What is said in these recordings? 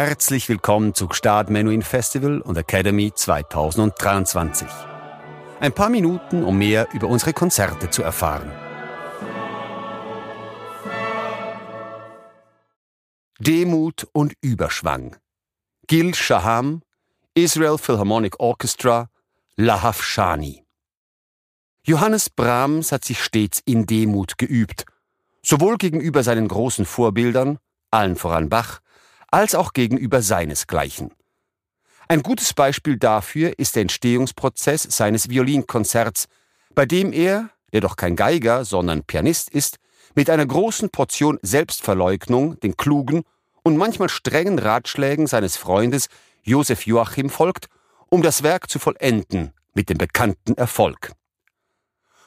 Herzlich willkommen zu Gstaad Menuhin Festival und Academy 2023. Ein paar Minuten, um mehr über unsere Konzerte zu erfahren. Demut und Überschwang. Gil Shaham, Israel Philharmonic Orchestra, Lahav Shani. Johannes Brahms hat sich stets in Demut geübt, sowohl gegenüber seinen großen Vorbildern, allen voran Bach, als auch gegenüber seinesgleichen. Ein gutes Beispiel dafür ist der Entstehungsprozess seines Violinkonzerts, bei dem er, der doch kein Geiger, sondern Pianist ist, mit einer großen Portion Selbstverleugnung den klugen und manchmal strengen Ratschlägen seines Freundes Josef Joachim folgt, um das Werk zu vollenden mit dem bekannten Erfolg.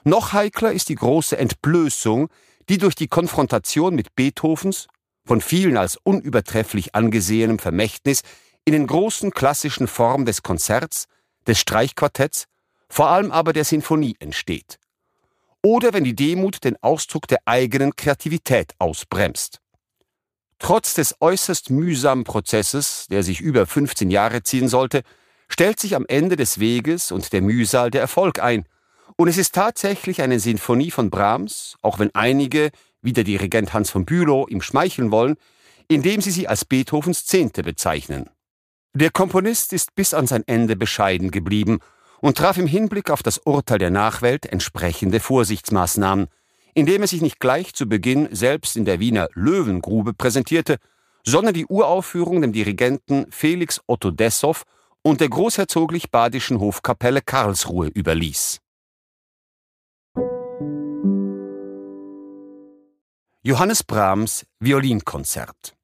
Noch heikler ist die große Entblößung, die durch die Konfrontation mit Beethovens, von vielen als unübertrefflich angesehenem Vermächtnis, in den großen klassischen Formen des Konzerts, des Streichquartetts, vor allem aber der Sinfonie entsteht oder wenn die Demut den Ausdruck der eigenen Kreativität ausbremst. Trotz des äußerst mühsamen Prozesses, der sich über 15 Jahre ziehen sollte, stellt sich am Ende des Weges und der Mühsal der Erfolg ein. Und es ist tatsächlich eine Sinfonie von Brahms, auch wenn einige, wie der Dirigent Hans von Bülow, ihm schmeicheln wollen, indem sie sie als Beethovens Zehnte bezeichnen. Der Komponist ist bis an sein Ende bescheiden geblieben und traf im Hinblick auf das Urteil der Nachwelt entsprechende Vorsichtsmaßnahmen, indem er sich nicht gleich zu Beginn selbst in der Wiener Löwengrube präsentierte, sondern die Uraufführung dem Dirigenten Felix Otto Dessow und der großherzoglich-badischen Hofkapelle Karlsruhe überließ. Johannes Brahms Violinkonzert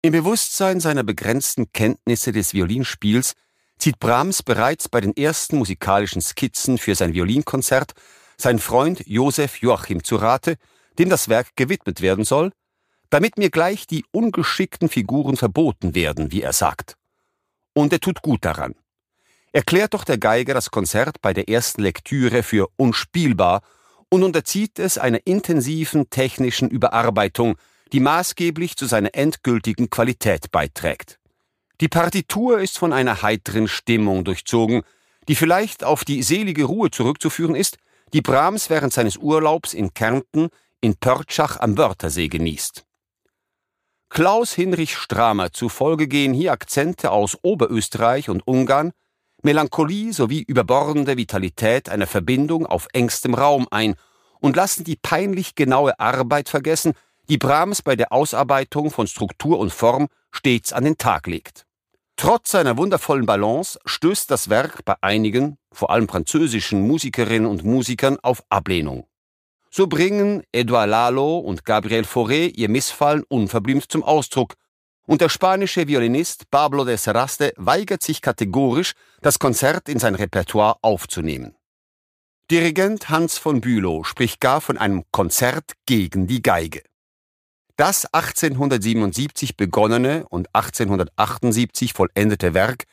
Im Bewusstsein seiner begrenzten Kenntnisse des Violinspiels zieht Brahms bereits bei den ersten musikalischen Skizzen für sein Violinkonzert sein Freund Josef Joachim zu Rate, dem das Werk gewidmet werden soll, damit mir gleich die ungeschickten Figuren verboten werden, wie er sagt. Und er tut gut daran. Erklärt doch der Geiger das Konzert bei der ersten Lektüre für unspielbar und unterzieht es einer intensiven technischen Überarbeitung, die maßgeblich zu seiner endgültigen Qualität beiträgt. Die Partitur ist von einer heiteren Stimmung durchzogen, die vielleicht auf die selige Ruhe zurückzuführen ist, die Brahms während seines Urlaubs in Kärnten in Pörtschach am Wörthersee genießt. Klaus Hinrich Stramer zufolge gehen hier Akzente aus Oberösterreich und Ungarn, Melancholie sowie überbordende Vitalität einer Verbindung auf engstem Raum ein und lassen die peinlich genaue Arbeit vergessen, die Brahms bei der Ausarbeitung von Struktur und Form stets an den Tag legt. Trotz seiner wundervollen Balance stößt das Werk bei einigen, vor allem französischen Musikerinnen und Musikern auf Ablehnung. So bringen Edouard Lalo und Gabriel Fauré ihr Missfallen unverblümt zum Ausdruck, und der spanische Violinist Pablo de Seraste weigert sich kategorisch, das Konzert in sein Repertoire aufzunehmen. Dirigent Hans von Bülow spricht gar von einem Konzert gegen die Geige. Das 1877 begonnene und 1878 vollendete Werk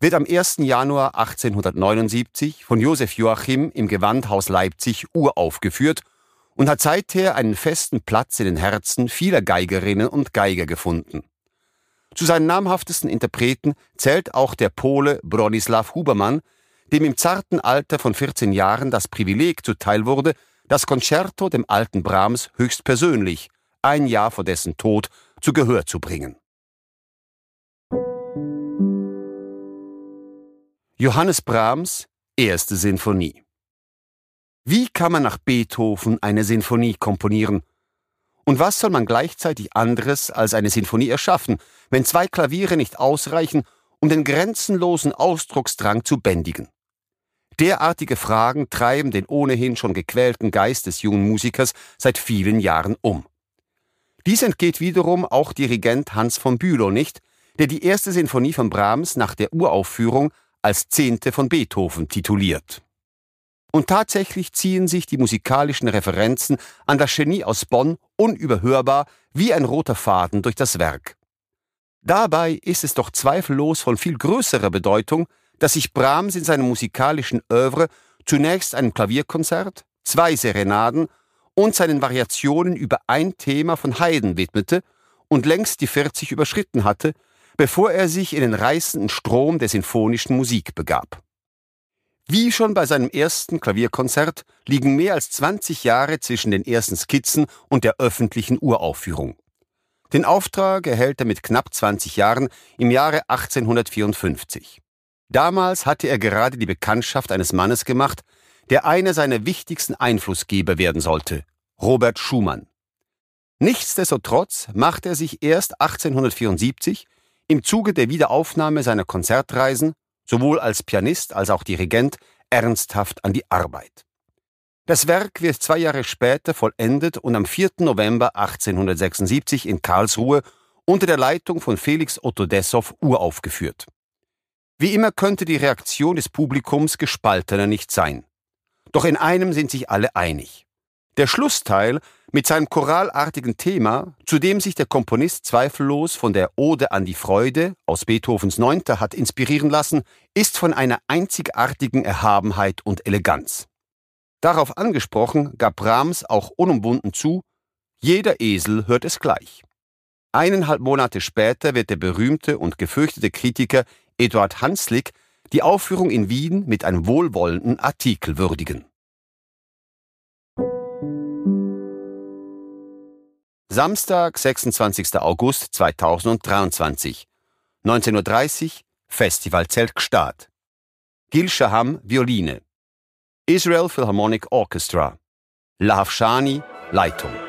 wird am 1. Januar 1879 von Josef Joachim im Gewandhaus Leipzig uraufgeführt und hat seither einen festen Platz in den Herzen vieler Geigerinnen und Geiger gefunden. Zu seinen namhaftesten Interpreten zählt auch der Pole Bronislaw Hubermann, dem im zarten Alter von 14 Jahren das Privileg zuteil wurde, das Concerto dem alten Brahms höchstpersönlich ein Jahr vor dessen Tod zu Gehör zu bringen. Johannes Brahms Erste Sinfonie Wie kann man nach Beethoven eine Sinfonie komponieren? Und was soll man gleichzeitig anderes als eine Sinfonie erschaffen, wenn zwei Klaviere nicht ausreichen, um den grenzenlosen Ausdrucksdrang zu bändigen? Derartige Fragen treiben den ohnehin schon gequälten Geist des jungen Musikers seit vielen Jahren um. Dies entgeht wiederum auch Dirigent Hans von Bülow nicht, der die erste Sinfonie von Brahms nach der Uraufführung als Zehnte von Beethoven tituliert. Und tatsächlich ziehen sich die musikalischen Referenzen an das Genie aus Bonn unüberhörbar wie ein roter Faden durch das Werk. Dabei ist es doch zweifellos von viel größerer Bedeutung, dass sich Brahms in seinem musikalischen Övre zunächst einem Klavierkonzert, zwei Serenaden und seinen Variationen über ein Thema von Haydn widmete und längst die 40 überschritten hatte, bevor er sich in den reißenden Strom der sinfonischen Musik begab. Wie schon bei seinem ersten Klavierkonzert liegen mehr als 20 Jahre zwischen den ersten Skizzen und der öffentlichen Uraufführung. Den Auftrag erhält er mit knapp 20 Jahren im Jahre 1854. Damals hatte er gerade die Bekanntschaft eines Mannes gemacht, der einer seiner wichtigsten Einflussgeber werden sollte, Robert Schumann. Nichtsdestotrotz machte er sich erst 1874 im Zuge der Wiederaufnahme seiner Konzertreisen, sowohl als Pianist als auch Dirigent, ernsthaft an die Arbeit. Das Werk wird zwei Jahre später vollendet und am 4. November 1876 in Karlsruhe unter der Leitung von Felix Otto Dessow uraufgeführt. Wie immer könnte die Reaktion des Publikums gespaltener nicht sein. Doch in einem sind sich alle einig. Der Schlussteil mit seinem choralartigen Thema, zu dem sich der Komponist zweifellos von der Ode an die Freude aus Beethovens Neunter hat inspirieren lassen, ist von einer einzigartigen Erhabenheit und Eleganz. Darauf angesprochen gab Brahms auch unumwunden zu, jeder Esel hört es gleich. Eineinhalb Monate später wird der berühmte und gefürchtete Kritiker Eduard Hanslick die Aufführung in Wien mit einem wohlwollenden Artikel würdigen. Samstag, 26. August 2023, 19.30 Uhr, Festivalzelt Gstaad. Gil Shaham, Violine. Israel Philharmonic Orchestra. Lahavshani, Leitung.